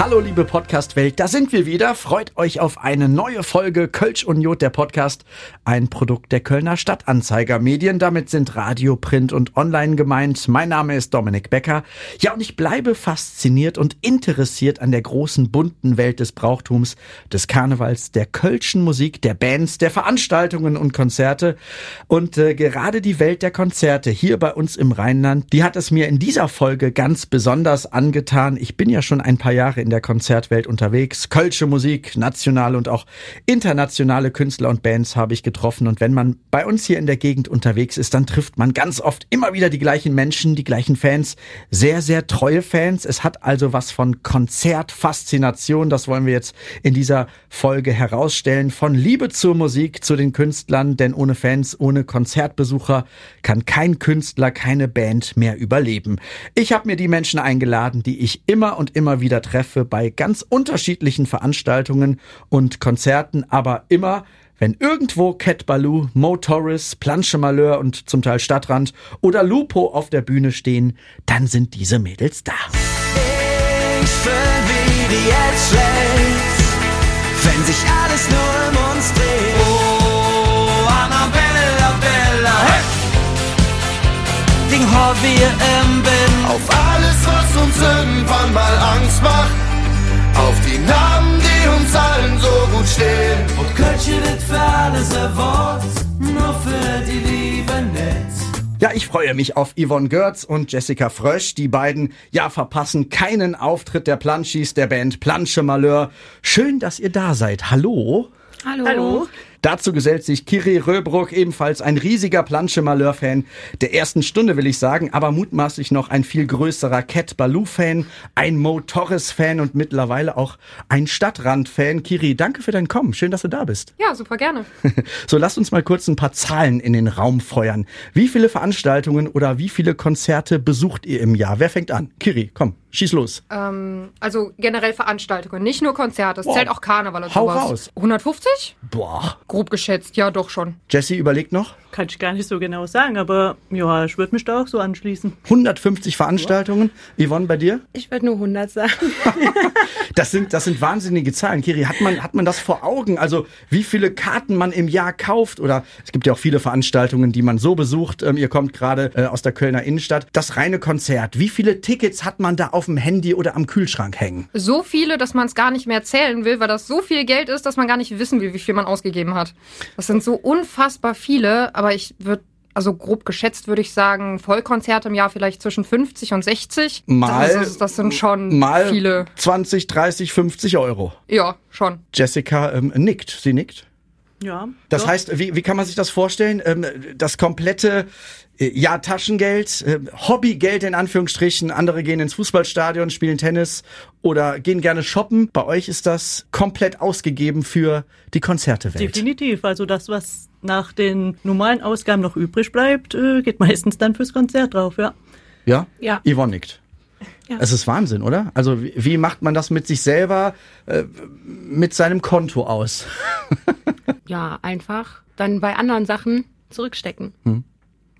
Hallo liebe Podcast-Welt, da sind wir wieder. Freut euch auf eine neue Folge Kölsch und Jod, der Podcast. Ein Produkt der Kölner Stadtanzeiger Medien. Damit sind Radio, Print und Online gemeint. Mein Name ist Dominik Becker. Ja, und ich bleibe fasziniert und interessiert an der großen bunten Welt des Brauchtums, des Karnevals, der Kölschen Musik, der Bands, der Veranstaltungen und Konzerte. Und äh, gerade die Welt der Konzerte hier bei uns im Rheinland, die hat es mir in dieser Folge ganz besonders angetan. Ich bin ja schon ein paar Jahre in der Konzertwelt unterwegs. Kölsche Musik, nationale und auch internationale Künstler und Bands habe ich getroffen. Und wenn man bei uns hier in der Gegend unterwegs ist, dann trifft man ganz oft immer wieder die gleichen Menschen, die gleichen Fans. Sehr, sehr treue Fans. Es hat also was von Konzertfaszination. Das wollen wir jetzt in dieser Folge herausstellen. Von Liebe zur Musik, zu den Künstlern. Denn ohne Fans, ohne Konzertbesucher kann kein Künstler, keine Band mehr überleben. Ich habe mir die Menschen eingeladen, die ich immer und immer wieder treffe treffe bei ganz unterschiedlichen Veranstaltungen und Konzerten, aber immer wenn irgendwo Cat Baloo, Mo Torres, Planche Malheur und zum Teil Stadtrand oder Lupo auf der Bühne stehen, dann sind diese Mädels da. Ich fühl wie die Edgeways, wenn sich alles nur um uns dreht. Oh, Annabella, Bella, hey! Ding har wir im Bin. Auf alles, Ja, ich freue mich auf Yvonne Görz und Jessica Frösch. Die beiden, ja, verpassen keinen Auftritt der Planschis der Band Planche Malheur. Schön, dass ihr da seid. Hallo. Hallo. Hallo. Dazu gesellt sich Kiri Röbruck, ebenfalls ein riesiger Planche-Malheur-Fan der ersten Stunde, will ich sagen, aber mutmaßlich noch ein viel größerer Cat Baloo-Fan, ein Mo Torres-Fan und mittlerweile auch ein Stadtrand-Fan. Kiri, danke für dein Kommen. Schön, dass du da bist. Ja, super gerne. so, lasst uns mal kurz ein paar Zahlen in den Raum feuern. Wie viele Veranstaltungen oder wie viele Konzerte besucht ihr im Jahr? Wer fängt an? Kiri, komm. Schieß los. Ähm, also generell Veranstaltungen, nicht nur Konzerte. Es Boah. zählt auch Karneval und Hau sowas. raus. 150? Boah. Grob geschätzt, ja doch schon. Jesse überlegt noch. Kann ich gar nicht so genau sagen, aber ja, ich würde mich da auch so anschließen. 150 Veranstaltungen. Yvonne, bei dir? Ich würde nur 100 sagen. Das sind, das sind wahnsinnige Zahlen. Kiri, hat man, hat man das vor Augen? Also, wie viele Karten man im Jahr kauft? Oder es gibt ja auch viele Veranstaltungen, die man so besucht. Ähm, ihr kommt gerade äh, aus der Kölner Innenstadt. Das reine Konzert. Wie viele Tickets hat man da auf dem Handy oder am Kühlschrank hängen? So viele, dass man es gar nicht mehr zählen will, weil das so viel Geld ist, dass man gar nicht wissen will, wie viel man ausgegeben hat. Das sind so unfassbar viele, aber ich würde also grob geschätzt würde ich sagen, Vollkonzerte im Jahr vielleicht zwischen 50 und 60. Mal- Das, ist, das sind schon Mal viele. 20, 30, 50 Euro. Ja, schon. Jessica ähm, nickt. Sie nickt. Ja. Das doch. heißt, wie, wie kann man sich das vorstellen? Ähm, das komplette äh, ja, Taschengeld, äh, Hobbygeld in Anführungsstrichen. Andere gehen ins Fußballstadion, spielen Tennis oder gehen gerne shoppen. Bei euch ist das komplett ausgegeben für die Konzertewelt. Definitiv. Also das, was nach den normalen Ausgaben noch übrig bleibt, äh, geht meistens dann fürs Konzert drauf, ja. Ja? Ja. Yvonne nickt. Ja. Es ist Wahnsinn, oder? Also wie, wie macht man das mit sich selber, äh, mit seinem Konto aus? Ja, einfach dann bei anderen Sachen zurückstecken.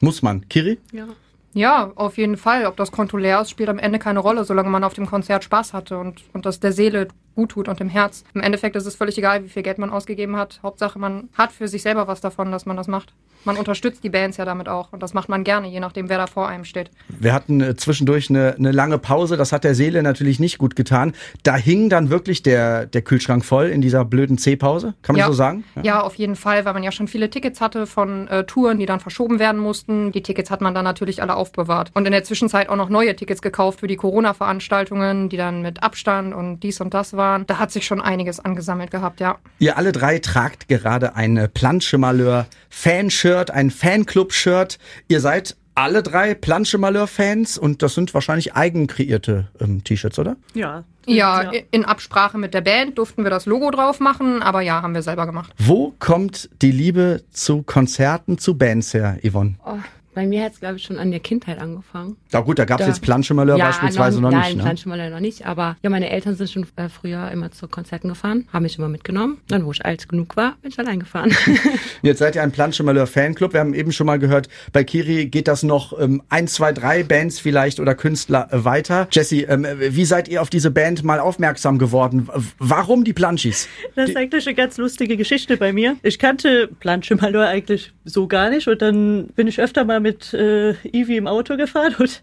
Muss man. Kiri? Ja. Ja, auf jeden Fall. Ob das Konto leer ist, spielt am Ende keine Rolle, solange man auf dem Konzert Spaß hatte und, und das der Seele gut tut und dem Herz. Im Endeffekt ist es völlig egal, wie viel Geld man ausgegeben hat. Hauptsache, man hat für sich selber was davon, dass man das macht. Man unterstützt die Bands ja damit auch und das macht man gerne, je nachdem, wer da vor einem steht. Wir hatten äh, zwischendurch eine, eine lange Pause, das hat der Seele natürlich nicht gut getan. Da hing dann wirklich der, der Kühlschrank voll in dieser blöden C-Pause, kann man ja. so sagen? Ja. auf jeden Fall, weil man ja schon viele Tickets hatte von äh, Touren, die dann verschoben werden mussten. Die Tickets hat man dann natürlich alle aufbewahrt. Und in der Zwischenzeit auch noch neue Tickets gekauft für die Corona-Veranstaltungen, die dann mit Abstand und dies und das waren. Da hat sich schon einiges angesammelt gehabt, ja. Ihr alle drei tragt gerade ein Planche Malheur Fanshirt, ein Fanclub-Shirt. Ihr seid alle drei Planche Malheur Fans und das sind wahrscheinlich eigen kreierte ähm, T-Shirts, oder? Ja. Ja, in Absprache mit der Band durften wir das Logo drauf machen, aber ja, haben wir selber gemacht. Wo kommt die Liebe zu Konzerten, zu Bands her, Yvonne? Oh, Bei mir hat es, glaube ich, schon an der Kindheit angefangen. Na gut, da gab es jetzt Planschemalheur beispielsweise noch, nein, nicht. Ne? Planschenmaler noch nicht. Aber ja, meine Eltern sind schon äh, früher immer zu Konzerten gefahren, haben mich immer mitgenommen. Dann, wo ich alt genug war, bin ich allein gefahren. Jetzt seid ihr ein Planschemalheur Fanclub. Wir haben eben schon mal gehört, bei Kiri geht das noch ähm, ein, zwei, drei Bands vielleicht oder Künstler äh, weiter. Jesse, ähm, wie seid ihr auf diese Band mal aufmerksam geworden? Warum die Planschis? Das ist eigentlich eine ganz lustige Geschichte bei mir. Ich kannte Planschemalheur eigentlich so gar nicht und dann bin ich öfter mal mit äh, Ivi im Auto gefahren und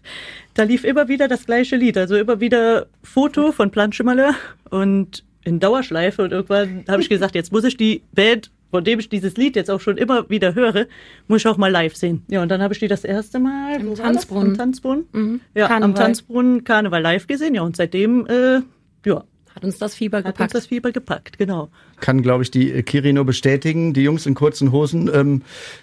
da lief immer wieder das gleiche Lied. Also immer wieder Foto von Planschemalheur und in Dauerschleife und irgendwann habe ich gesagt, jetzt muss ich die Band von dem ich dieses Lied jetzt auch schon immer wieder höre, muss ich auch mal live sehen. Ja, und dann habe ich die das erste Mal Im? Tanzbrunnen. Im Tanzbrunnen. Mhm. Ja, am Karneval. Tanzbrunnen Karneval live gesehen. Ja, und seitdem, äh, ja, Hat uns das Fieber hat uns gepackt. das Fieber gepackt, genau. Kann, glaube ich, die äh, Kiri nur bestätigen. Die Jungs in kurzen Hosen. Ähm,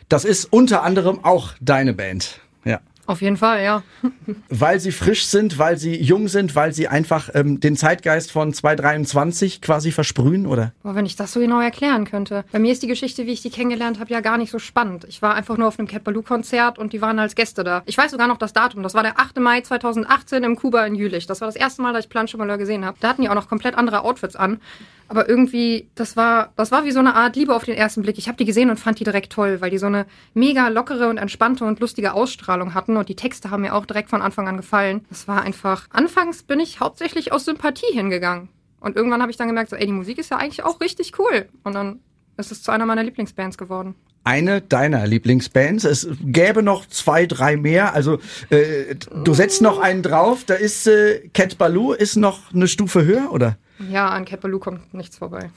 das ist unter anderem auch deine Band. Ja. Auf jeden Fall, ja. Weil sie frisch sind, weil sie jung sind, weil sie einfach ähm, den Zeitgeist von 223 quasi versprühen, oder? Aber wenn ich das so genau erklären könnte. Bei mir ist die Geschichte, wie ich die kennengelernt habe, ja gar nicht so spannend. Ich war einfach nur auf einem Cat Baloo Konzert und die waren als Gäste da. Ich weiß sogar noch das Datum. Das war der 8. Mai 2018 im Kuba in Jülich. Das war das erste Mal, dass ich Planschemalheur gesehen habe. Da hatten die auch noch komplett andere Outfits an. Aber irgendwie, das war, das war wie so eine Art Liebe auf den ersten Blick. Ich habe die gesehen und fand die direkt toll, weil die so eine mega lockere und entspannte und lustige Ausstrahlung hatten und die Texte haben mir auch direkt von Anfang an gefallen. Das war einfach. Anfangs bin ich hauptsächlich aus Sympathie hingegangen. Und irgendwann habe ich dann gemerkt, so, ey, die Musik ist ja eigentlich auch richtig cool. Und dann ist es zu einer meiner Lieblingsbands geworden. Eine deiner Lieblingsbands. Es gäbe noch zwei, drei mehr. Also äh, du setzt noch einen drauf. Da ist äh, Cat Baloo ist noch eine Stufe höher, oder? Ja, an Cat Baloo kommt nichts vorbei.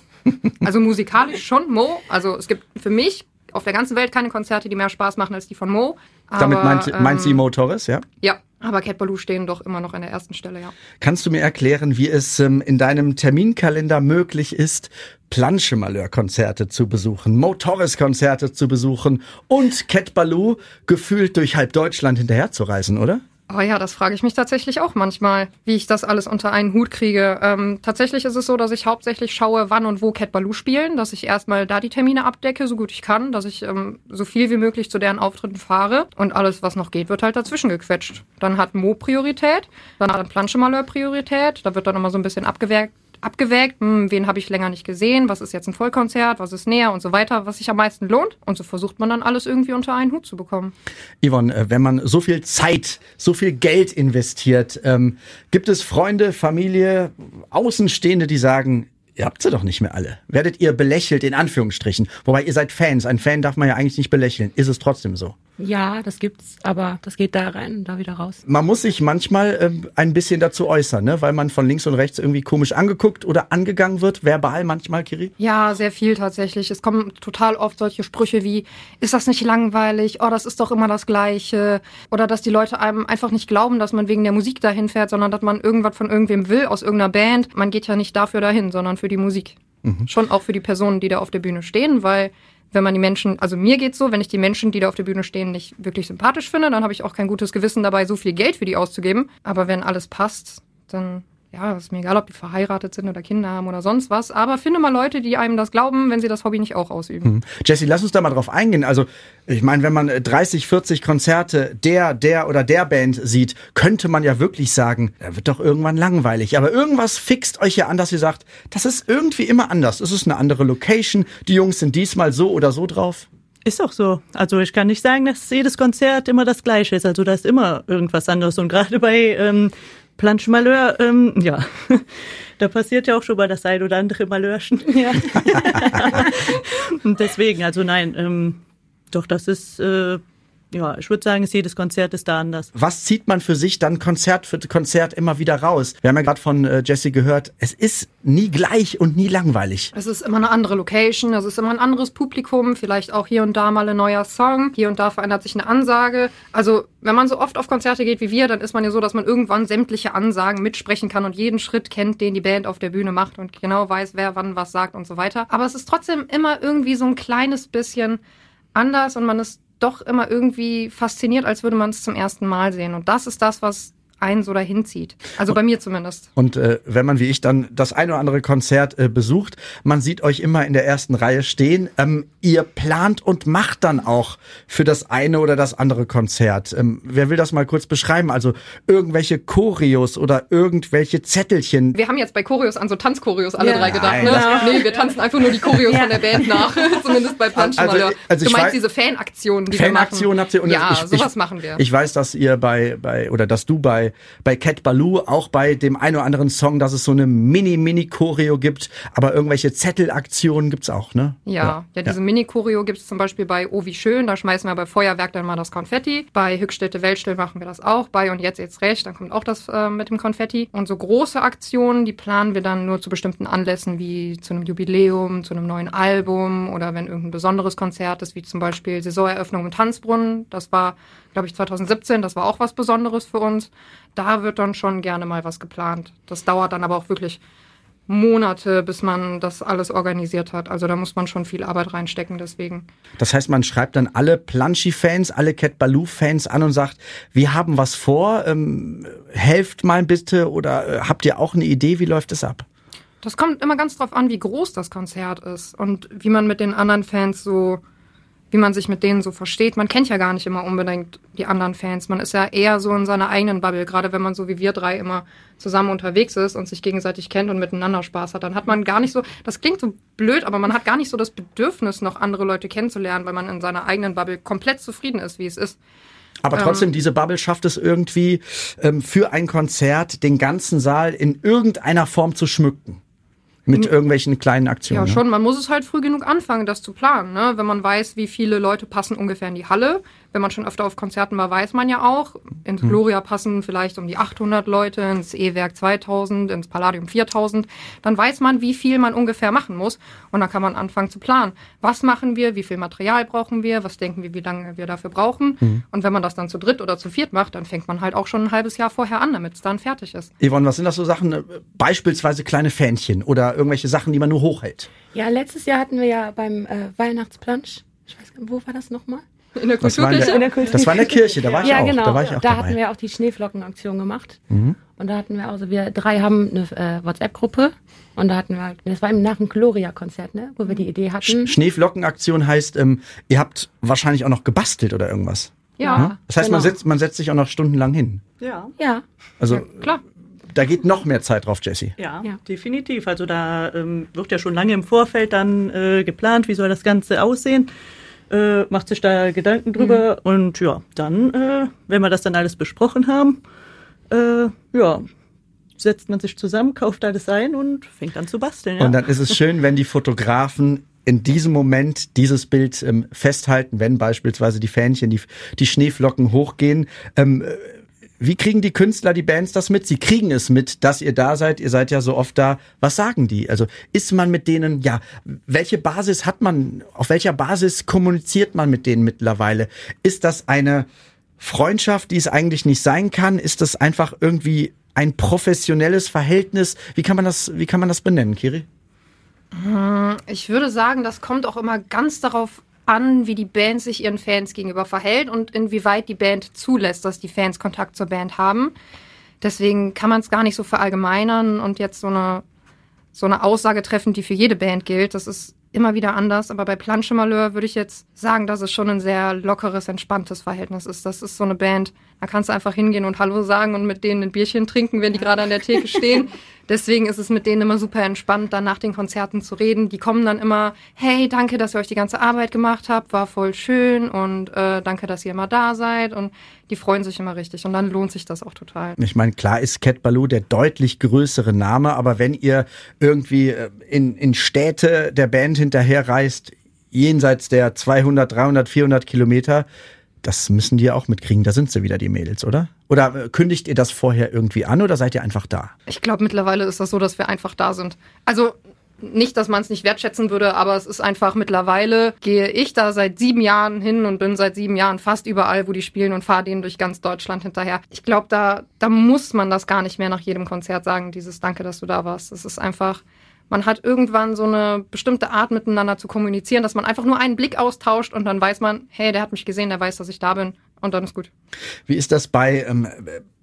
Also musikalisch schon Mo. Also es gibt für mich auf der ganzen Welt keine Konzerte, die mehr Spaß machen als die von Mo. Aber, Damit meint, meint sie ähm, Mo Torres, ja? Ja, aber Cat Baloo stehen doch immer noch an der ersten Stelle, ja. Kannst du mir erklären, wie es ähm, in deinem Terminkalender möglich ist, Planschemalheur-Konzerte zu besuchen, Mo Torres-Konzerte zu besuchen und Cat Baloo gefühlt durch halb Deutschland hinterherzureisen, oder? Aber ja, das frage ich mich tatsächlich auch manchmal, wie ich das alles unter einen Hut kriege. Ähm, tatsächlich ist es so, dass ich hauptsächlich schaue, wann und wo Cat Baloo spielen, dass ich erstmal da die Termine abdecke, so gut ich kann, dass ich ähm, so viel wie möglich zu deren Auftritten fahre und alles, was noch geht, wird halt dazwischen gequetscht. Dann hat Mo Priorität, dann hat Planschemalheur Priorität, da wird dann immer so ein bisschen abgewägt, abgewägt, hm, wen habe ich länger nicht gesehen, was ist jetzt ein Vollkonzert, was ist näher und so weiter, was sich am meisten lohnt. Und so versucht man dann alles irgendwie unter einen Hut zu bekommen. Yvonne, äh, wenn man so viel Zeit, so viel Geld investiert, ähm, gibt es Freunde, Familie, Außenstehende, die sagen, ihr habt sie doch nicht mehr alle. Werdet ihr belächelt, in Anführungsstrichen. Wobei ihr seid Fans. Ein Fan darf man ja eigentlich nicht belächeln. Ist es trotzdem so? Ja, das gibt's, aber das geht da rein und da wieder raus. Man muss sich manchmal ähm, ein bisschen dazu äußern, ne? weil man von links und rechts irgendwie komisch angeguckt oder angegangen wird, verbal manchmal, Kiri. Ja, sehr viel tatsächlich. Es kommen total oft solche Sprüche wie, ist das nicht langweilig? Oh, das ist doch immer das Gleiche. Oder dass die Leute einem einfach nicht glauben, dass man wegen der Musik dahin fährt, sondern dass man irgendwas von irgendwem will, aus irgendeiner Band. Man geht ja nicht dafür dahin, sondern für die Musik. Schon auch für die Personen, die da auf der Bühne stehen, weil wenn man die Menschen, also mir geht's so, wenn ich die Menschen, die da auf der Bühne stehen, nicht wirklich sympathisch finde, dann habe ich auch kein gutes Gewissen dabei, so viel Geld für die auszugeben. Aber wenn alles passt, dann ja, ist mir egal, ob die verheiratet sind oder Kinder haben oder sonst was. Aber finde mal Leute, die einem das glauben, wenn sie das Hobby nicht auch ausüben. Jesse, lass uns da mal drauf eingehen. Also, ich meine, wenn man äh, 30, 40 Konzerte der, der oder der Band sieht, könnte man ja wirklich sagen, da wird doch irgendwann langweilig. Aber irgendwas fixt euch ja an, dass ihr sagt, das ist irgendwie immer anders. Es ist eine andere Location. Die Jungs sind diesmal so oder so drauf. Ist auch so. Also ich kann nicht sagen, dass jedes Konzert immer das gleiche ist. Also da ist immer irgendwas anderes. Und gerade bei ähm, Planche Malheur, ähm, ja, da passiert ja auch schon mal das ein oder andere Malheurchen. Ja. Und deswegen, also nein, ähm, doch, das ist, äh, ja, ich würde sagen, jedes Konzert ist da anders. Was zieht man für sich dann Konzert für Konzert immer wieder raus? Wir haben ja gerade von äh, Jesse gehört, es ist nie gleich und nie langweilig. Es ist immer eine andere Location, es ist immer ein anderes Publikum, vielleicht auch hier und da mal ein neuer Song, hier und da verändert sich eine Ansage. Also, wenn man so oft auf Konzerte geht wie wir, dann ist man ja so, dass man irgendwann sämtliche Ansagen mitsprechen kann und jeden Schritt kennt, den die Band auf der Bühne macht und genau weiß, wer wann was sagt und so weiter. Aber es ist trotzdem immer irgendwie so ein kleines bisschen anders und man ist doch immer irgendwie fasziniert, als würde man es zum ersten Mal sehen. Und das ist das, was einen so dahin zieht. Also bei mir zumindest. Und äh, wenn man wie ich dann das ein oder andere Konzert äh, besucht, man sieht euch immer in der ersten Reihe stehen. Ähm, ihr plant und macht dann auch für das eine oder das andere Konzert. Ähm, wer will das mal kurz beschreiben? Also irgendwelche Choreos oder irgendwelche Zettelchen. Wir haben jetzt bei Choreos an so Tanzchoreos alle Ja. drei gedacht. Nein, Ne? Nee, wir tanzen einfach nur die Choreos von der Band nach. Zumindest bei Planschen Also, Malheur. also du ich meinst diese Fanaktionen, die Fanaktion wir machen? habt ihr und Ja, ich, sowas ich, machen wir. Ich weiß, dass ihr bei bei oder dass du bei bei Cat Baloo auch bei dem ein oder anderen Song, dass es so eine Mini Mini Choreo gibt, aber irgendwelche Zettelaktionen gibt's auch, ne? Ja, ja, diese Mini-Choreo gibt es zum Beispiel bei Oh wie schön, da schmeißen wir bei Feuerwerk dann mal das Konfetti. Bei Hückstätte Weltstill machen wir das auch. Bei Und jetzt jetzt recht, dann kommt auch das äh, mit dem Konfetti. Und so große Aktionen, die planen wir dann nur zu bestimmten Anlässen, wie zu einem Jubiläum, zu einem neuen Album oder wenn irgendein besonderes Konzert ist, wie zum Beispiel Saisoneröffnung im Tanzbrunnen. Das war, glaube ich, 2017, das war auch was Besonderes für uns. Da wird dann schon gerne mal was geplant. Das dauert dann aber auch wirklich Monate, bis man das alles organisiert hat. Also da muss man schon viel Arbeit reinstecken, deswegen. Das heißt, man schreibt dann alle Planschi-Fans, alle Cat Baloo-Fans an und sagt, wir haben was vor, ähm, helft mal bitte oder äh, habt ihr auch eine Idee, wie läuft es ab? Das kommt immer ganz drauf an, wie groß das Konzert ist und wie man mit den anderen Fans so, wie man sich mit denen so versteht. Man kennt ja gar nicht immer unbedingt die anderen Fans. Man ist ja eher so in seiner eigenen Bubble, gerade wenn man so wie wir drei immer zusammen unterwegs ist und sich gegenseitig kennt und miteinander Spaß hat. Dann hat man gar nicht so, das klingt so blöd, aber man hat gar nicht so das Bedürfnis, noch andere Leute kennenzulernen, weil man in seiner eigenen Bubble komplett zufrieden ist, wie es ist. Aber trotzdem, diese Bubble schafft es irgendwie, ähm, für ein Konzert den ganzen Saal in irgendeiner Form zu schmücken. Mit irgendwelchen kleinen Aktionen. Ja, ne? schon. Man muss es halt früh genug anfangen, das zu planen. Ne? Wenn man weiß, wie viele Leute passen ungefähr in die Halle. Wenn man schon öfter auf Konzerten war, weiß man ja auch. Ins Hm. Gloria passen vielleicht um die 800 Leute, ins E-Werk 2000, ins Palladium 4000. Dann weiß man, wie viel man ungefähr machen muss. Und dann kann man anfangen zu planen. Was machen wir? Wie viel Material brauchen wir? Was denken wir, wie lange wir dafür brauchen? Hm. Und wenn man das dann zu dritt oder zu viert macht, dann fängt man halt auch schon ein halbes Jahr vorher an, damit es dann fertig ist. Yvonne, was sind das so Sachen? Beispielsweise kleine Fähnchen oder irgendwelche Sachen, die man nur hochhält. Ja, letztes Jahr hatten wir ja beim äh, Weihnachtsplansch, ich weiß gar nicht, wo war das nochmal? In der Das war, in Kulturkirche? der, das war in der Kirche, da war ich ja, auch. genau. Da war ich auch da dabei. Mhm. hatten wir auch die Schneeflockenaktion gemacht. Und da hatten wir also, wir drei haben eine äh, WhatsApp-Gruppe und da hatten wir, halt- das war eben nach dem Gloria-Konzert, ne, wo wir die Idee hatten. Schneeflockenaktion heißt, ähm, ihr habt wahrscheinlich auch noch gebastelt oder irgendwas. Ja, Das heißt, man, genau. setzt, man setzt sich auch noch stundenlang hin. Ja. Ja, Also klar. Da geht noch mehr Zeit drauf, Jessie. Ja, Ja. definitiv. Also da ähm, wird ja schon lange im Vorfeld dann äh, geplant, wie soll das Ganze aussehen. Äh, macht sich da Gedanken drüber und ja, dann, äh, wenn wir das dann alles besprochen haben, äh, ja, setzt man sich zusammen, kauft alles ein und fängt an zu basteln. Ja? Und dann ist es schön, wenn die Fotografen in diesem Moment dieses Bild ähm, festhalten, wenn beispielsweise die Fähnchen, die, die Schneeflocken hochgehen. Ähm, äh, wie kriegen die Künstler, die Bands das mit? Sie kriegen es mit, dass ihr da seid. Ihr seid ja so oft da. Was sagen die? Also ist man mit denen, ja, welche Basis hat man? Auf welcher Basis kommuniziert man mit denen mittlerweile? Ist das eine Freundschaft, die es eigentlich nicht sein kann? Ist das einfach irgendwie ein professionelles Verhältnis? Wie kann man das, wie kann man das benennen, Kiri? Ich würde sagen, das kommt auch immer ganz darauf an, wie die Band sich ihren Fans gegenüber verhält und inwieweit die Band zulässt, dass die Fans Kontakt zur Band haben. Deswegen kann man es gar nicht so verallgemeinern und jetzt so eine, so eine Aussage treffen, die für jede Band gilt. Das ist immer wieder anders. Aber bei Planche Malheur würde ich jetzt sagen, dass es schon ein sehr lockeres, entspanntes Verhältnis ist. Das ist so eine Band, da kannst du einfach hingehen und Hallo sagen und mit denen ein Bierchen trinken, wenn die gerade an der Theke stehen. Deswegen ist es mit denen immer super entspannt, dann nach den Konzerten zu reden. Die kommen dann immer, hey, danke, dass ihr euch die ganze Arbeit gemacht habt, war voll schön und äh, danke, dass ihr immer da seid. Und die freuen sich immer richtig und dann lohnt sich das auch total. Ich meine, klar ist Cat Baloo der deutlich größere Name, aber wenn ihr irgendwie äh, in, in Städte der Band hinterherreist, jenseits der 200, 300, 400 Kilometer, das müssen die ja auch mitkriegen. Da sind sie wieder, die Mädels, oder? Oder äh, kündigt ihr das vorher irgendwie an oder seid ihr einfach da? Ich glaube, mittlerweile ist das so, dass wir einfach da sind. Also nicht, dass man es nicht wertschätzen würde, aber es ist einfach mittlerweile, gehe ich da seit sieben Jahren hin und bin seit sieben Jahren fast überall, wo die spielen und fahre denen durch ganz Deutschland hinterher. Ich glaube, da, da muss man das gar nicht mehr nach jedem Konzert sagen, dieses Danke, dass du da warst. Es ist einfach, man hat irgendwann so eine bestimmte Art miteinander zu kommunizieren, dass man einfach nur einen Blick austauscht und dann weiß man, hey, der hat mich gesehen, der weiß, dass ich da bin und dann ist gut. Wie ist das bei ähm,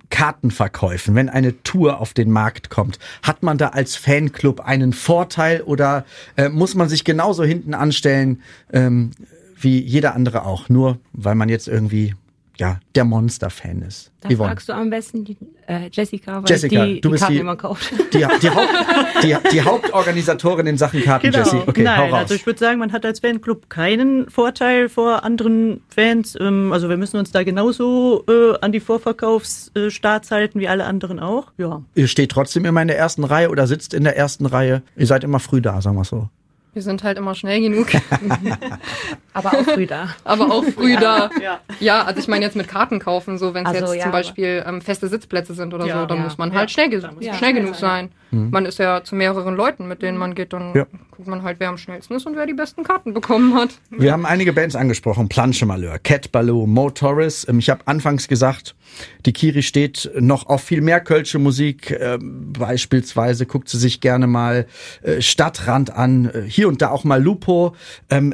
Kartenverkäufen, wenn eine Tour auf den Markt kommt? Hat man da als Fanclub einen Vorteil oder äh, muss man sich genauso hinten anstellen ähm, wie jeder andere auch, nur weil man jetzt irgendwie ja, der Monster-Fan ist. Da Yvonne. fragst du am besten die, äh, Jessica, weil Jessica, die du die bist Karten die- immer kauft. Die, die, Haupt, die, die Hauptorganisatorin in Sachen Karten, Jessie. Okay, Genau. Nein, hau raus. also ich würde sagen, man hat als Fanclub keinen Vorteil vor anderen Fans. Ähm, Also wir müssen uns da genauso äh, an die Vorverkaufsstarts halten wie alle anderen auch. Ja. Ihr steht trotzdem immer in der ersten Reihe oder sitzt in der ersten Reihe. Ihr seid immer früh da, sagen wir so. Wir sind halt immer schnell genug, Aber auch früh da. aber auch früh da. Ja. Ja, also ich meine jetzt mit Karten kaufen, so wenn es Ach so, jetzt ja, zum Beispiel ähm, feste Sitzplätze sind oder Ja. so, dann Ja. muss man Ja. halt schnell schnell genug sein. Sein. Man ist ja zu mehreren Leuten, mit denen man geht, dann Ja. guckt man halt, wer am schnellsten ist und wer die besten Karten bekommen hat. Wir haben einige Bands angesprochen. Planche Malheur, Cat Ballou, Mo Torres. Ähm, Ich habe anfangs gesagt, die Kiri steht noch auf viel mehr Kölsche Musik. Ähm, Beispielsweise guckt sie sich gerne mal äh, Stadtrand an, äh, hier und da auch mal Lupo. Ähm,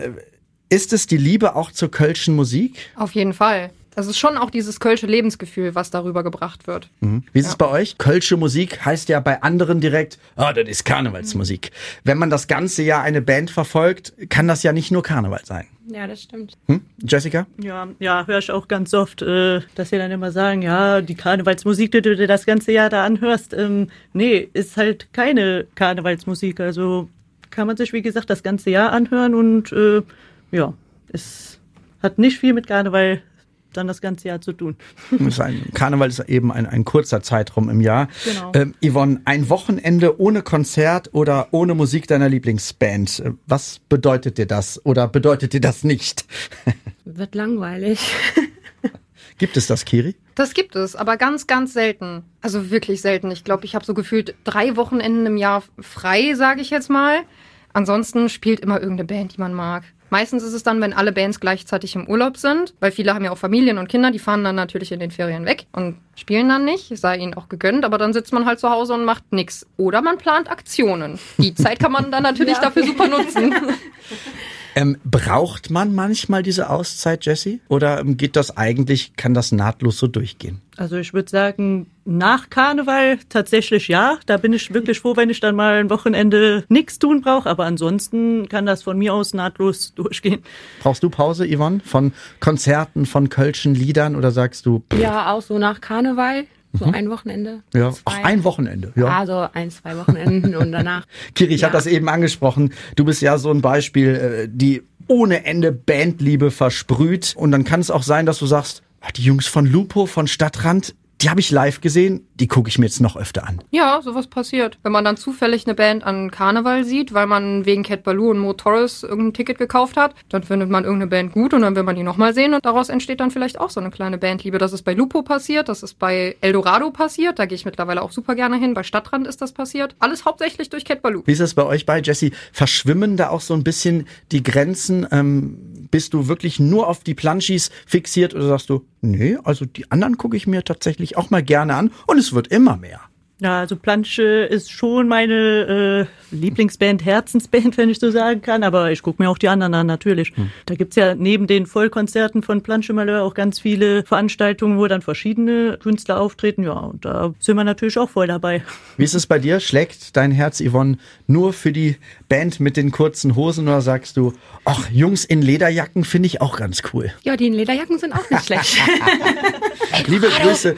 Ist es die Liebe auch zur Kölschen Musik? Auf jeden Fall. Das ist schon auch dieses kölsche Lebensgefühl, was darüber gebracht wird. Mhm. Wie ist es bei euch? Kölsche Musik heißt ja bei anderen direkt, ah, das ist Karnevalsmusik. Wenn man das ganze Jahr eine Band verfolgt, kann das ja nicht nur Karneval sein. Ja, das stimmt. Hm? Jessica? Ja, ja, höre ich auch ganz oft, äh, dass sie dann immer sagen, ja, die Karnevalsmusik, die du dir das ganze Jahr da anhörst, ähm, nee, ist halt keine Karnevalsmusik. Also kann man sich, wie gesagt, das ganze Jahr anhören und äh, ja, es hat nicht viel mit Karneval dann das ganze Jahr zu tun. Ist ein, Karneval ist eben ein, ein kurzer Zeitraum im Jahr. Genau. Ähm, Yvonne, ein Wochenende ohne Konzert oder ohne Musik deiner Lieblingsband. Äh, Was bedeutet dir das oder bedeutet dir das nicht? Wird langweilig. Gibt es das, Kiri? Das gibt es, aber ganz, ganz selten. Also wirklich selten. Ich glaube, ich habe so gefühlt drei Wochenenden im Jahr frei, sage ich jetzt mal. Ansonsten spielt immer irgendeine Band, die man mag. Meistens ist es dann, wenn alle Bands gleichzeitig im Urlaub sind, weil viele haben ja auch Familien und Kinder, die fahren dann natürlich in den Ferien weg und spielen dann nicht, sei ihnen auch gegönnt, aber dann sitzt man halt zu Hause und macht nix. Oder man plant Aktionen. Die Zeit kann man dann natürlich dafür super nutzen. Ähm, braucht man manchmal diese Auszeit, Jessie? Oder ähm, geht das eigentlich, kann das nahtlos so durchgehen? Also ich würde sagen, nach Karneval tatsächlich ja. Da bin ich wirklich froh, wenn ich dann mal ein Wochenende nichts tun brauche. Aber ansonsten kann das von mir aus nahtlos durchgehen. Brauchst du Pause, Yvonne? Von Konzerten, von Kölschen Liedern oder sagst du, pff, Ja, auch so nach Karneval. So Mhm. ein Wochenende. ja, zwei. auch ein Wochenende? Ja. Also ein, zwei Wochenenden und danach. Kiri, ich Ja. habe das eben angesprochen. Du bist ja so ein Beispiel, äh, die ohne Ende Bandliebe versprüht. Und dann kann es auch sein, dass du sagst, ah, die Jungs von Lupo, von Stadtrand, die habe ich live gesehen, die gucke ich mir jetzt noch öfter an. Ja, sowas passiert. Wenn man dann zufällig eine Band an Karneval sieht, weil man wegen Cat Baloo und Mo Torres irgendein Ticket gekauft hat, dann findet man irgendeine Band gut und dann will man die nochmal sehen und daraus entsteht dann vielleicht auch so eine kleine Bandliebe. Das ist bei Lupo passiert, das ist bei Eldorado passiert, da gehe ich mittlerweile auch super gerne hin. Bei Stadtrand ist das passiert. Alles hauptsächlich durch Cat Baloo. Wie ist das bei euch bei, Jesse? Verschwimmen da auch so ein bisschen die Grenzen? Ähm, bist du wirklich nur auf die Planschis fixiert oder sagst du, nee, also die anderen gucke ich mir tatsächlich auch mal gerne an und es wird immer mehr. Ja, also Planche ist schon meine äh, Lieblingsband, Herzensband, wenn ich so sagen kann. Aber ich gucke mir auch die anderen an, natürlich. Da gibt's ja neben den Vollkonzerten von Planche Malheur auch ganz viele Veranstaltungen, wo dann verschiedene Künstler auftreten. Ja, und da sind wir natürlich auch voll dabei. Wie ist es bei dir? Schlägt dein Herz, Yvonne, nur für die Band mit den kurzen Hosen oder sagst du, ach, Jungs in Lederjacken finde ich auch ganz cool. Ja, die Lederjacken sind auch nicht schlecht. Liebe Grüße,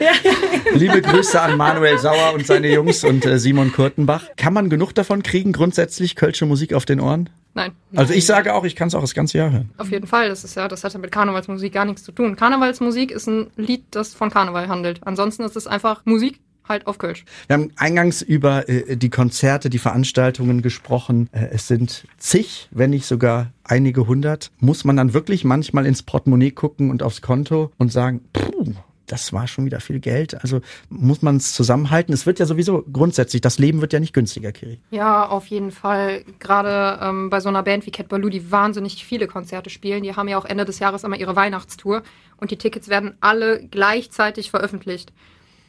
liebe Grüße an Manuel Sauer und seine Jungs und äh, Simon Kurtenbach. Kann man genug davon kriegen, grundsätzlich kölsche Musik auf den Ohren? Nein. Also ich sage auch, ich kann es auch das ganze Jahr hören. Auf jeden Fall, das ist ja, das hat ja mit Karnevalsmusik gar nichts zu tun. Karnevalsmusik ist ein Lied, das von Karneval handelt. Ansonsten ist es einfach Musik halt auf Kölsch. Wir haben eingangs über äh, die Konzerte, die Veranstaltungen gesprochen. Äh, es sind zig, wenn nicht sogar einige hundert. Muss man dann wirklich manchmal ins Portemonnaie gucken und aufs Konto und sagen, puh, das war schon wieder viel Geld. Also muss man es zusammenhalten. Es wird ja sowieso grundsätzlich, das Leben wird ja nicht günstiger, Kiri. Ja, auf jeden Fall. Gerade ähm, bei so einer Band wie Cat Baloo, die wahnsinnig viele Konzerte spielen. Die haben ja auch Ende des Jahres immer ihre Weihnachtstour. Und die Tickets werden alle gleichzeitig veröffentlicht.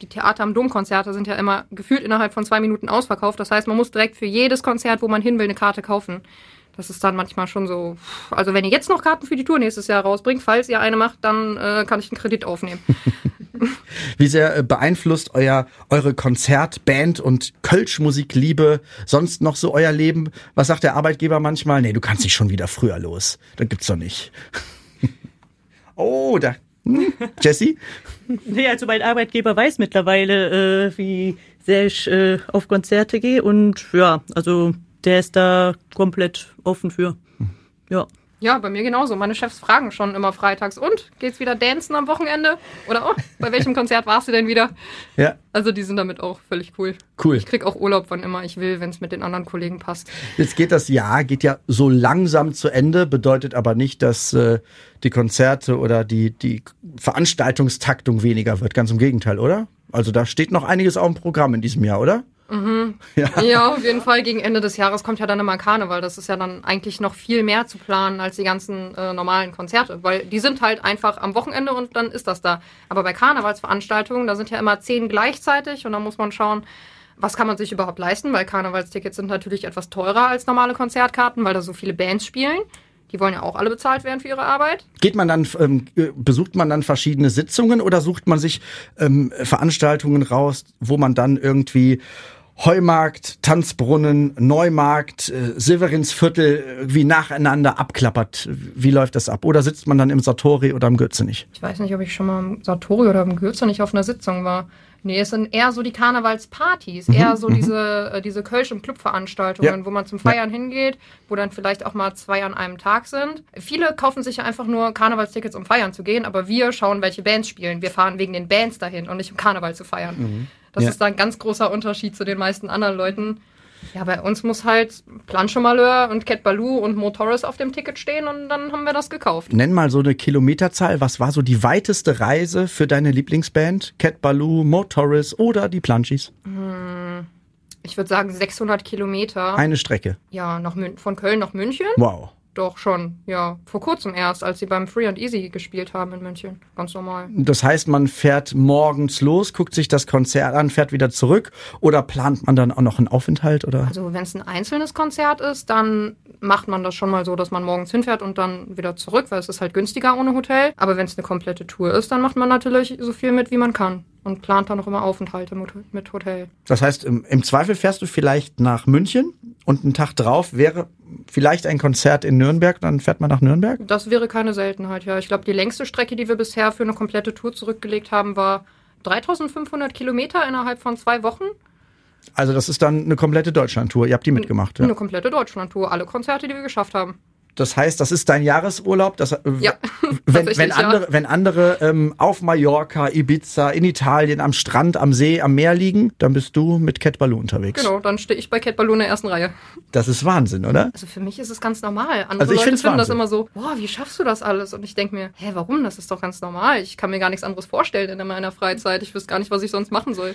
Die Theater am Domkonzerte sind ja immer gefühlt innerhalb von zwei Minuten ausverkauft. Das heißt, man muss direkt für jedes Konzert, wo man hin will, eine Karte kaufen. Das ist dann manchmal schon so. Also wenn ihr jetzt noch Karten für die Tour nächstes Jahr rausbringt, falls ihr eine macht, dann äh, kann ich einen Kredit aufnehmen. Wie sehr äh, beeinflusst euer eure Konzert, Band und Kölsch-Musikliebe sonst noch so euer Leben? Was sagt der Arbeitgeber manchmal? Nee, du kannst nicht schon wieder früher los. Das gibt's doch nicht. oh, da. Hm, Jessie? Nee, also mein Arbeitgeber weiß mittlerweile, äh, wie sehr ich äh, auf Konzerte gehe und ja, also der ist da komplett offen für. Ja. Ja, bei mir genauso. Meine Chefs fragen schon immer freitags. Und? Geht's wieder dancen am Wochenende? Oder oh, bei welchem Konzert warst du denn wieder? Ja, Also die sind damit auch völlig cool. cool. Ich krieg auch Urlaub, wann immer ich will, wenn es mit den anderen Kollegen passt. Jetzt geht das Jahr, geht ja so langsam zu Ende, bedeutet aber nicht, dass äh, die Konzerte oder die, die Veranstaltungstaktung weniger wird. Ganz im Gegenteil, oder? Also da steht noch einiges auf dem Programm in diesem Jahr, oder? Ja, auf jeden Fall. Gegen Ende des Jahres kommt ja dann immer Karneval. Das ist ja dann eigentlich noch viel mehr zu planen als die ganzen äh, normalen Konzerte, weil die sind halt einfach am Wochenende und dann ist das da. Aber bei Karnevalsveranstaltungen, da sind ja immer zehn gleichzeitig und da muss man schauen, was kann man sich überhaupt leisten, weil Karnevalstickets sind natürlich etwas teurer als normale Konzertkarten, weil da so viele Bands spielen. Die wollen ja auch alle bezahlt werden für ihre Arbeit. Geht man dann, ähm, äh, besucht man dann verschiedene Sitzungen oder sucht man sich ähm, Veranstaltungen raus, wo man dann irgendwie Heumarkt, Tanzbrunnen, Neumarkt, äh, Silverinsviertel wie nacheinander abklappert? Wie läuft das ab? Oder sitzt man dann im Satori oder im Gürzenich? Ich weiß nicht, ob ich schon mal im Satori oder im Gürzenich auf einer Sitzung war. Nee, es sind eher so die Karnevalspartys, eher so diese, äh, diese Kölsch- und Clubveranstaltungen, Ja. wo man zum Feiern hingeht, wo dann vielleicht auch mal zwei an einem Tag sind. Viele kaufen sich ja einfach nur Karnevalstickets, um feiern zu gehen, aber wir schauen, welche Bands spielen. Wir fahren wegen den Bands dahin und nicht um Karneval zu feiern. Das Ja. ist da ein ganz großer Unterschied zu den meisten anderen Leuten. Ja, bei uns muss halt Planche Malheur und Cat Baloo und Motoris auf dem Ticket stehen und dann haben wir das gekauft. Nenn mal so eine Kilometerzahl. Was war so die weiteste Reise für deine Lieblingsband? Cat Baloo, Motoris oder die Plunchies? Ich würde sagen 600 Kilometer. Eine Strecke. Ja, nach Mün von Köln nach München? Wow. Doch schon, ja. Vor kurzem erst, als sie beim Free and Easy gespielt haben in München. Ganz normal. Das heißt, man fährt morgens los, guckt sich das Konzert an, fährt wieder zurück oder plant man dann auch noch einen Aufenthalt oder? Also wenn es ein einzelnes Konzert ist, dann macht man das schon mal so, dass man morgens hinfährt und dann wieder zurück, weil es ist halt günstiger ohne Hotel. Aber wenn es eine komplette Tour ist, dann macht man natürlich so viel mit, wie man kann. Und plant dann auch immer Aufenthalte mit, mit Hotel. Das heißt, im, im Zweifel fährst du vielleicht nach München und einen Tag drauf wäre vielleicht ein Konzert in Nürnberg, dann fährt man nach Nürnberg. Das wäre keine Seltenheit, ja. Ich glaube, die längste Strecke, die wir bisher für eine komplette Tour zurückgelegt haben, war 3500 Kilometer innerhalb von zwei Wochen. Also das ist dann eine komplette Deutschlandtour. Ihr habt die mitgemacht. Ja. Eine komplette Deutschlandtour. Alle Konzerte, die wir geschafft haben. Das heißt, das ist dein Jahresurlaub. Das, äh, Ja, wenn, wenn andere, wenn andere ähm, auf Mallorca, Ibiza, in Italien, am Strand, am See, am Meer liegen, dann bist du mit Cat Baloo unterwegs. Genau, dann stehe ich bei Cat Balloon in der ersten Reihe. Das ist Wahnsinn, oder? Also für mich ist es ganz normal. Andere Also ich Leute finden das Wahnsinn. immer so, boah, wie schaffst du das alles? Und ich denke mir, hä, warum? Das ist doch ganz normal. Ich kann mir gar nichts anderes vorstellen in meiner Freizeit. Ich wüsste gar nicht, was ich sonst machen soll.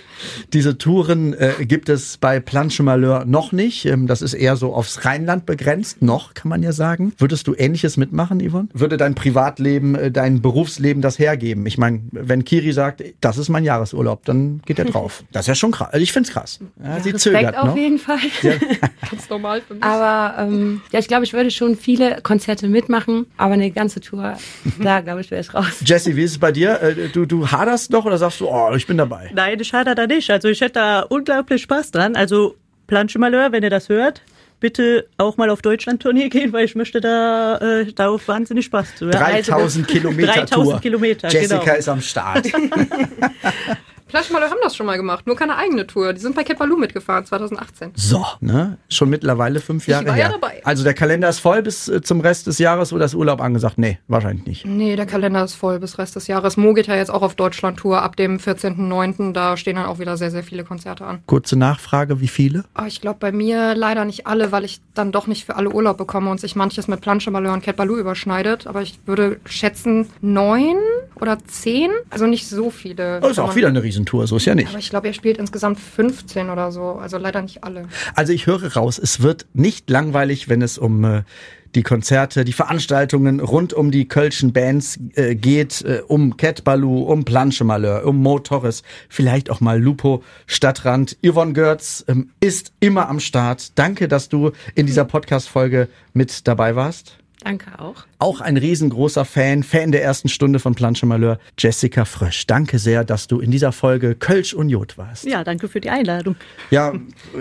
Diese Touren äh, gibt es bei Planche Malheur noch nicht. Ähm, das ist eher so aufs Rheinland begrenzt, noch kann man ja sagen. Würdest du Ähnliches mitmachen, Yvonne? Würde dein Privatleben, äh, dein Berufsleben das hergeben? Ich meine, wenn Kiri sagt, das ist mein Jahresurlaub, dann geht er drauf. Das ist ja schon krass. Also ich find's krass. Ja, sie Respekt zögert auf noch. jeden Fall. Ganz normal für mich. Aber ähm, ja, ich glaube, ich würde schon viele Konzerte mitmachen, aber eine ganze Tour, da glaube ich, wäre ich raus. Jesse, wie ist es bei dir? Äh, Du, du haderst noch oder sagst du, oh, ich bin dabei? Nein, ich hatte da nicht. Also ich hätte da unglaublich Spaß dran. Also Planche Malheur, wenn ihr das hört, bitte auch mal auf Deutschland-Tournee gehen, weil ich möchte da, äh, da auf wahnsinnig Spaß zu. Ja, 3000 Kilometer 3000 Tour. Kilometer, Jessica genau. ist am Start. Planschmaler haben das schon mal gemacht, nur keine eigene Tour. Die sind bei Cat Baloo mitgefahren, 2018. So, ne? Schon mittlerweile fünf Jahre war ja her. dabei. Also der Kalender ist voll bis äh, zum Rest des Jahres oder ist Urlaub angesagt? Nee, wahrscheinlich nicht. Nee, der Kalender ist voll bis Rest des Jahres. Mo geht ja jetzt auch auf Deutschland-Tour ab dem 14.09. Da stehen dann auch wieder sehr, sehr viele Konzerte an. Kurze Nachfrage, wie viele? Aber ich glaube bei mir leider nicht alle, weil ich dann doch nicht für alle Urlaub bekomme und sich manches mit Planche Malheur und Cat Baloo überschneidet. Aber ich würde schätzen neun oder zehn. Also nicht so viele. Oh, ist auch wieder eine Riesentour, so ist ja nicht. Aber ich glaube, ihr spielt insgesamt 15 oder so. Also leider nicht alle. Also ich höre raus, es wird nicht langweilig, wenn es um äh, die Konzerte, die Veranstaltungen rund um die Kölschen Bands äh, geht, äh, um Cat Baloo, um Planche Malheur, um Mo Torres, vielleicht auch mal Lupo Stadtrand. Yvonne Görz ähm, ist immer am Start. Danke, dass du in dieser Podcast-Folge mit dabei warst. Danke auch. Auch ein riesengroßer Fan, Fan der ersten Stunde von Planche Malheur, Jessica Frösch. Danke sehr, dass du in dieser Folge Kölsch und Jod warst. Ja, danke für die Einladung. Ja,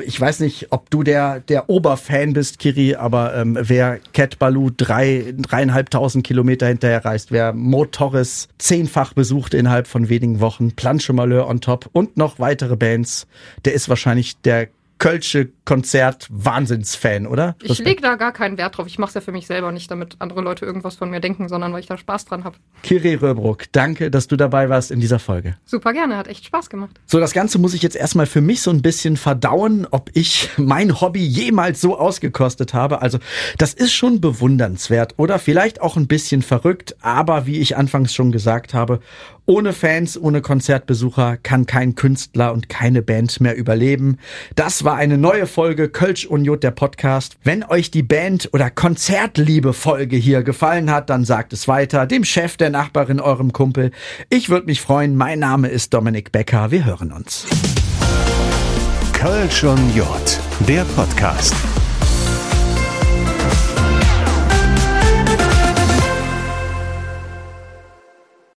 ich weiß nicht, ob du der, der Oberfan bist, Kiri, aber ähm, wer Cat Baloo drei, dreieinhalbtausend Kilometer hinterher reist, wer Mo Torres zehnfach besucht innerhalb von wenigen Wochen, Planche Malheur on top und noch weitere Bands, der ist wahrscheinlich der Kölsche Konzert Wahnsinnsfan, oder? Ich lege da gar keinen Wert drauf. Ich mache es ja für mich selber nicht, damit andere Leute irgendwas von mir denken, sondern weil ich da Spaß dran habe. Kiri Röbruck, danke, dass du dabei warst in dieser Folge. Super gerne, hat echt Spaß gemacht. So, das Ganze muss ich jetzt erstmal für mich so ein bisschen verdauen, ob ich mein Hobby jemals so ausgekostet habe. Also, das ist schon bewundernswert oder vielleicht auch ein bisschen verrückt, aber wie ich anfangs schon gesagt habe, ohne Fans, ohne Konzertbesucher kann kein Künstler und keine Band mehr überleben. Das war eine neue Folge Kölsch und Jod, der Podcast. Wenn euch die Band- oder Konzertliebe-Folge hier gefallen hat, dann sagt es weiter, dem Chef, der Nachbarin, eurem Kumpel. Ich würde mich freuen. Mein Name ist Dominik Becker. Wir hören uns. Kölsch und Jod, der Podcast.